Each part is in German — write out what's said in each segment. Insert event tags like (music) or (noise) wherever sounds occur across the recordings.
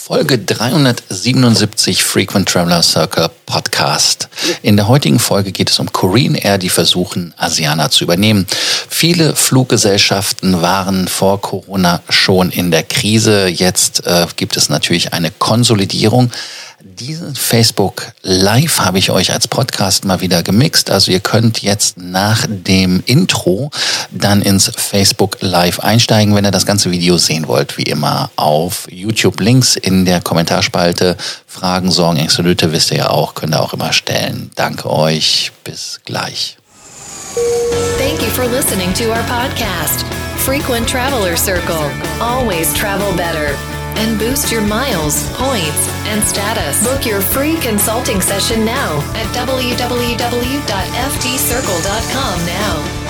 Folge 377 Frequent Traveler Circle Podcast. In der heutigen Folge geht es um Korean Air, die versuchen, Asiana zu übernehmen. Viele Fluggesellschaften waren vor Corona schon in der Krise. Jetzt äh, gibt es natürlich eine Konsolidierung. Diesen Facebook Live habe ich euch als Podcast mal wieder gemixt. Also ihr könnt jetzt nach dem Intro dann ins Facebook Live einsteigen, wenn ihr das ganze Video sehen wollt. Wie immer auf YouTube Links in der Kommentarspalte. Fragen, Sorgen, Ängste, Nöte wisst ihr ja auch, könnt ihr auch immer stellen. Danke euch. Bis gleich. Thank you for listening to our podcast, Frequent Traveler Circle. Always travel better. And boost your miles, points, and status. Book your free consulting session now at www.ftcircle.com now.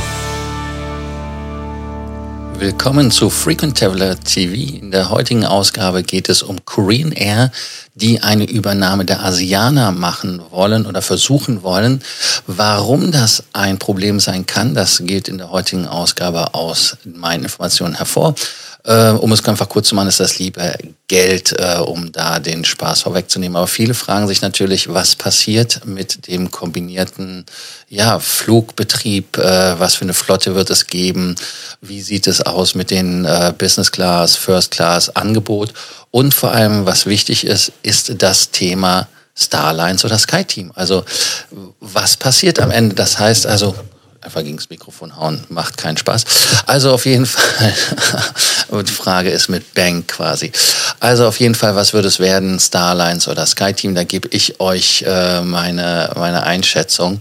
Willkommen zu Frequent Traveler TV. In der heutigen Ausgabe geht es um Korean Air, die eine Übernahme der Asianer machen wollen oder versuchen wollen. Warum das ein Problem sein kann, das geht in der heutigen Ausgabe aus meinen Informationen hervor. Äh, um es einfach kurz zu machen, ist das lieber Geld, äh, um da den Spaß vorwegzunehmen. Aber viele fragen sich natürlich, was passiert mit dem kombinierten ja, Flugbetrieb? Äh, was für eine Flotte wird es geben? Wie sieht es aus mit den äh, Business Class, First Class Angebot? Und vor allem, was wichtig ist, ist das Thema Starlines oder SkyTeam. Also was passiert am Ende? Das heißt also, einfach gegen das Mikrofon hauen, macht keinen Spaß. Also auf jeden (laughs) Fall, die Frage ist mit Bank quasi. Also auf jeden Fall, was würde es werden, Starlines oder SkyTeam? Da gebe ich euch äh, meine, meine Einschätzung.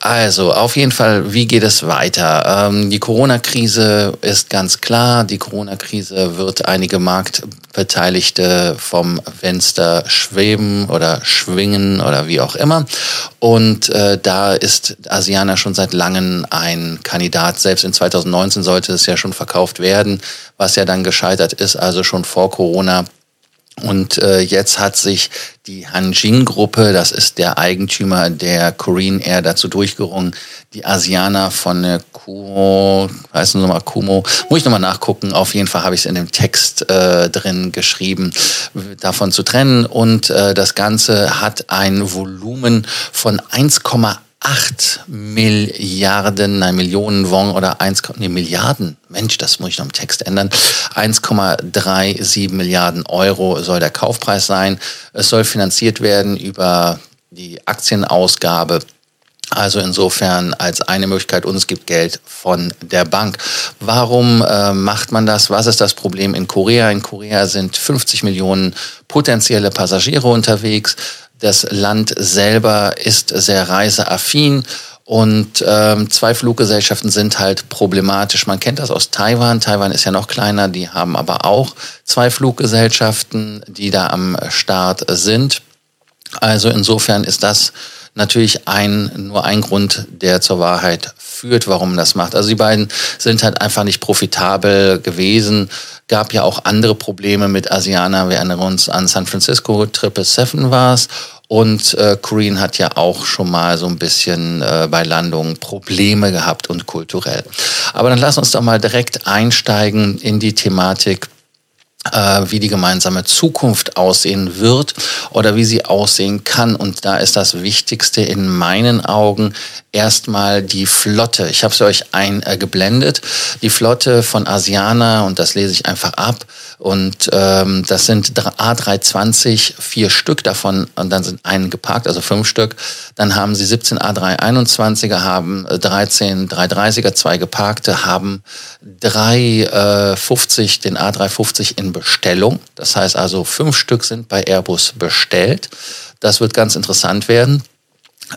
Also auf jeden Fall, wie geht es weiter? Ähm, die Corona-Krise ist ganz klar. Die Corona-Krise wird einige Marktbeteiligte vom Fenster schweben oder schwingen oder wie auch immer. Und äh, da ist Asiana schon seit langem ein Kandidat. Selbst in 2019 sollte es ja schon verkauft werden, was ja dann gescheitert ist, also schon vor Corona. Und äh, jetzt hat sich die Hanjin-Gruppe, das ist der Eigentümer der Korean Air, dazu durchgerungen, die Asianer von der Kumo, heißt du nochmal Kumo, muss ich nochmal nachgucken. Auf jeden Fall habe ich es in dem Text äh, drin geschrieben, davon zu trennen. Und äh, das Ganze hat ein Volumen von 1,8 8 Milliarden, nein, Millionen Won oder 1, nee, Milliarden, Mensch, das muss ich noch im Text ändern, 1,37 Milliarden Euro soll der Kaufpreis sein. Es soll finanziert werden über die Aktienausgabe also insofern als eine Möglichkeit, uns gibt Geld von der Bank. Warum äh, macht man das? Was ist das Problem in Korea? In Korea sind 50 Millionen potenzielle Passagiere unterwegs. Das Land selber ist sehr reiseaffin und ähm, zwei Fluggesellschaften sind halt problematisch. Man kennt das aus Taiwan. Taiwan ist ja noch kleiner, die haben aber auch zwei Fluggesellschaften, die da am Start sind. Also insofern ist das natürlich ein, nur ein Grund, der zur Wahrheit führt, warum das macht. Also die beiden sind halt einfach nicht profitabel gewesen. Gab ja auch andere Probleme mit Asiana. Wir erinnern uns an San Francisco, Triple Seven war es. Und äh, Korean hat ja auch schon mal so ein bisschen äh, bei Landungen Probleme gehabt und kulturell. Aber dann lass uns doch mal direkt einsteigen in die Thematik wie die gemeinsame Zukunft aussehen wird oder wie sie aussehen kann. Und da ist das Wichtigste in meinen Augen erstmal die Flotte. Ich habe es euch eingeblendet. Äh, die Flotte von Asiana, und das lese ich einfach ab. Und ähm, das sind A320, vier Stück davon, und dann sind einen geparkt, also fünf Stück. Dann haben sie 17 A321er, haben 13 330er, zwei geparkte, haben 350, äh, den A350 in Bestellung. Das heißt also, fünf Stück sind bei Airbus bestellt. Das wird ganz interessant werden.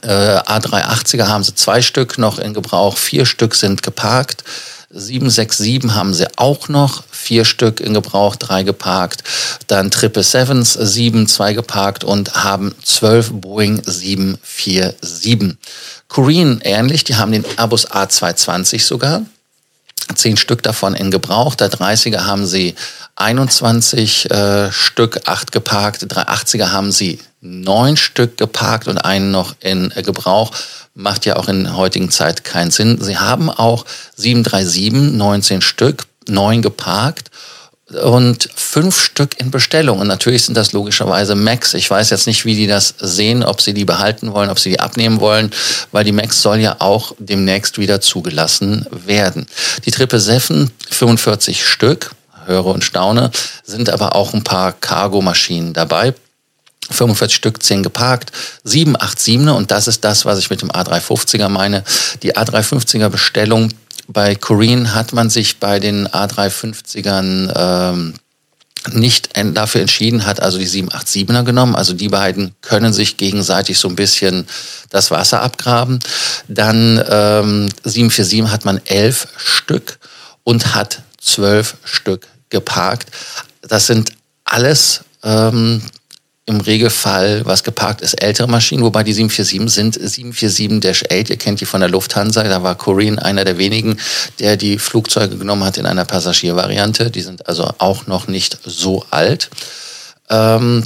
Äh, A380er haben sie zwei Stück noch in Gebrauch, vier Stück sind geparkt. 767 haben sie auch noch, vier Stück in Gebrauch, drei geparkt. Dann Triple Sevens, sieben, zwei geparkt und haben zwölf Boeing 747. Korean ähnlich, die haben den Airbus A220 sogar zehn Stück davon in Gebrauch. Der 30er haben sie 21 äh, Stück, acht geparkt. 380er haben sie neun Stück geparkt und einen noch in äh, Gebrauch. Macht ja auch in heutigen Zeit keinen Sinn. Sie haben auch 737, 19 Stück, neun geparkt und fünf Stück in Bestellung. Und natürlich sind das logischerweise Max. Ich weiß jetzt nicht, wie die das sehen, ob sie die behalten wollen, ob sie die abnehmen wollen, weil die Max soll ja auch demnächst wieder zugelassen werden. Die Triple Seven, 45 Stück, höre und staune, sind aber auch ein paar Cargo-Maschinen dabei. 45 Stück, 10 geparkt, 787er und das ist das, was ich mit dem A350er meine. Die A350er Bestellung bei Korean hat man sich bei den A350ern ähm, nicht dafür entschieden, hat also die 787er genommen. Also die beiden können sich gegenseitig so ein bisschen das Wasser abgraben. Dann ähm, 747 hat man elf Stück und hat zwölf Stück geparkt. Das sind alles ähm, im Regelfall, was geparkt ist, ältere Maschinen, wobei die 747 sind 747 Dash 8, ihr kennt die von der Lufthansa, da war Korean einer der wenigen, der die Flugzeuge genommen hat in einer Passagiervariante. Die sind also auch noch nicht so alt. Ähm,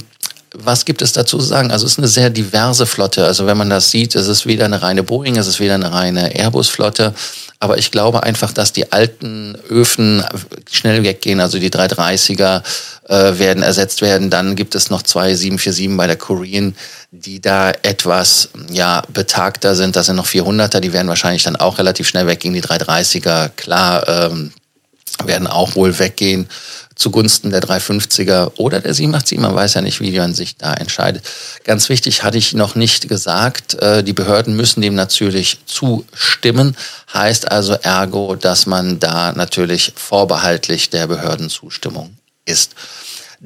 was gibt es dazu zu sagen? Also es ist eine sehr diverse Flotte. Also wenn man das sieht, es ist weder eine reine Boeing, es ist weder eine reine Airbus-Flotte. Aber ich glaube einfach, dass die alten Öfen schnell weggehen. Also die 330er äh, werden ersetzt werden. Dann gibt es noch zwei 747 bei der Korean, die da etwas ja, betagter sind. Das sind noch 400er, die werden wahrscheinlich dann auch relativ schnell weggehen. Die 330er, klar, ähm, werden auch wohl weggehen zugunsten der 350er oder der 787. Man weiß ja nicht, wie man sich da entscheidet. Ganz wichtig hatte ich noch nicht gesagt, äh, die Behörden müssen dem natürlich zustimmen. Heißt also ergo, dass man da natürlich vorbehaltlich der Behördenzustimmung ist.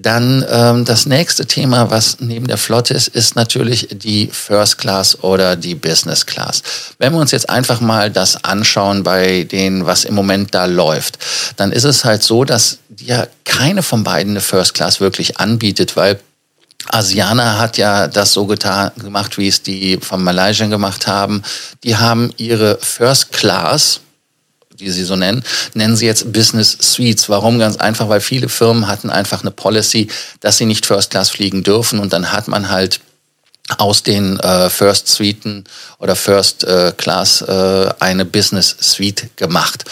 Dann ähm, das nächste Thema, was neben der Flotte ist, ist natürlich die First Class oder die Business Class. Wenn wir uns jetzt einfach mal das anschauen bei denen, was im Moment da läuft, dann ist es halt so, dass ja keine von beiden eine First Class wirklich anbietet, weil Asiana hat ja das so getan, gemacht, wie es die von Malaysia gemacht haben. Die haben ihre First Class, die sie so nennen, nennen sie jetzt Business Suites. Warum? Ganz einfach, weil viele Firmen hatten einfach eine Policy, dass sie nicht First Class fliegen dürfen und dann hat man halt aus den äh, First Suiten oder First äh, Class äh, eine Business Suite gemacht.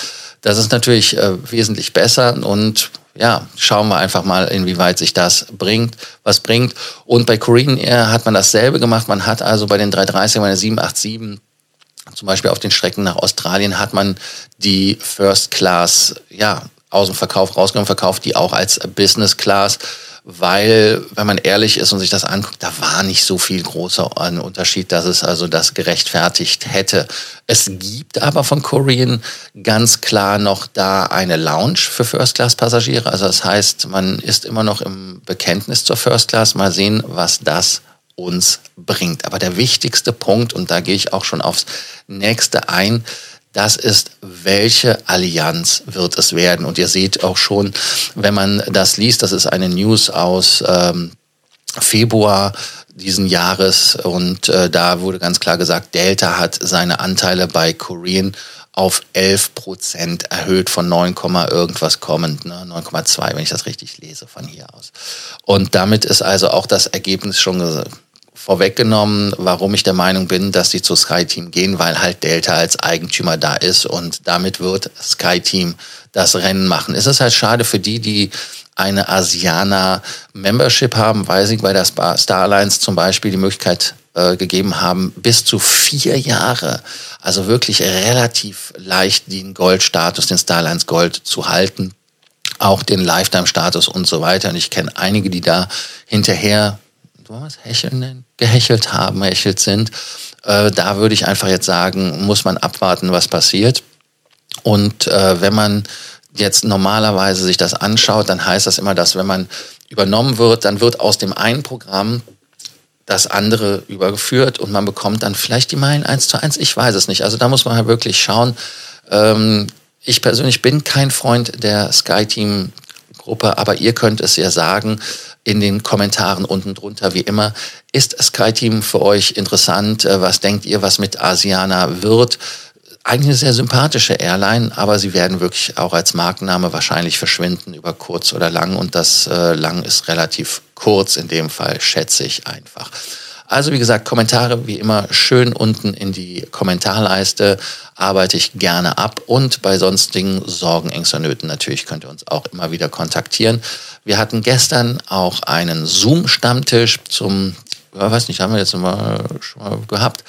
Das ist natürlich äh, wesentlich besser und ja, schauen wir einfach mal, inwieweit sich das bringt, was bringt. Und bei Korean Air hat man dasselbe gemacht. Man hat also bei den 330, bei der 787 zum Beispiel auf den Strecken nach Australien hat man die First Class ja, aus dem Verkauf rausgenommen, verkauft die auch als Business Class, weil, wenn man ehrlich ist und sich das anguckt, da war nicht so viel großer Unterschied, dass es also das gerechtfertigt hätte. Es gibt aber von Korean ganz klar noch da eine Lounge für First Class Passagiere. Also das heißt, man ist immer noch im Bekenntnis zur First Class. Mal sehen, was das uns bringt. Aber der wichtigste Punkt, und da gehe ich auch schon aufs nächste ein, das ist, welche Allianz wird es werden? Und ihr seht auch schon, wenn man das liest, das ist eine News aus ähm, Februar diesen Jahres und äh, da wurde ganz klar gesagt, Delta hat seine Anteile bei Korean auf 11 Prozent erhöht von 9, irgendwas kommend, ne? 9,2, wenn ich das richtig lese von hier aus. Und damit ist also auch das Ergebnis schon vorweggenommen, warum ich der Meinung bin, dass sie zu SkyTeam gehen, weil halt Delta als Eigentümer da ist und damit wird SkyTeam das Rennen machen. Es ist halt schade für die, die eine Asiana Membership haben, weil sie bei der Star Alliance zum Beispiel die Möglichkeit äh, gegeben haben, bis zu vier Jahre, also wirklich relativ leicht den Goldstatus, den Star Alliance Gold zu halten, auch den Lifetime-Status und so weiter. Und ich kenne einige, die da hinterher was hecheln nennen, gehechelt haben, hechelt sind. Äh, da würde ich einfach jetzt sagen, muss man abwarten, was passiert. Und äh, wenn man jetzt normalerweise sich das anschaut, dann heißt das immer, dass wenn man übernommen wird, dann wird aus dem einen Programm das andere übergeführt und man bekommt dann vielleicht die Meilen eins zu eins. Ich weiß es nicht. Also da muss man halt wirklich schauen. Ähm, ich persönlich bin kein Freund der SkyTeam Gruppe, aber ihr könnt es ja sagen in den Kommentaren unten drunter, wie immer. Ist SkyTeam für euch interessant? Äh, was denkt ihr, was mit Asiana wird? Eigentlich eine sehr sympathische Airline, aber sie werden wirklich auch als Markenname wahrscheinlich verschwinden über kurz oder lang und das äh, lang ist relativ kurz in dem Fall, schätze ich einfach. Also wie gesagt, Kommentare wie immer schön unten in die Kommentarleiste arbeite ich gerne ab und bei sonstigen Sorgen, Ängsten, Nöten natürlich könnt ihr uns auch immer wieder kontaktieren. Wir hatten gestern auch einen Zoom-Stammtisch zum, ich weiß nicht, haben wir jetzt mal, schon mal gehabt,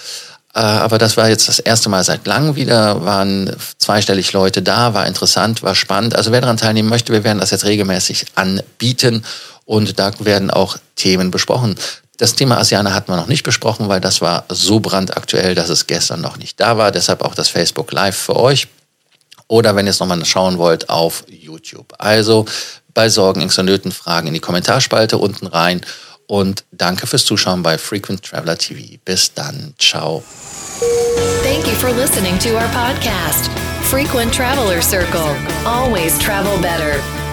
äh, aber das war jetzt das erste Mal seit langem wieder, waren zweistellig Leute da, war interessant, war spannend. Also wer daran teilnehmen möchte, wir werden das jetzt regelmäßig anbieten und da werden auch Themen besprochen. Das Thema Asianer hatten wir noch nicht besprochen, weil das war so brandaktuell, dass es gestern noch nicht da war. Deshalb auch das Facebook Live für euch. Oder wenn ihr es nochmal schauen wollt, auf YouTube. Also bei Sorgen, Ängsten und Nöten Fragen in die Kommentarspalte unten rein. Und danke fürs Zuschauen bei Frequent Traveler TV. Bis dann. Ciao. Thank you for listening to our podcast, Frequent Traveler Circle. Always travel better.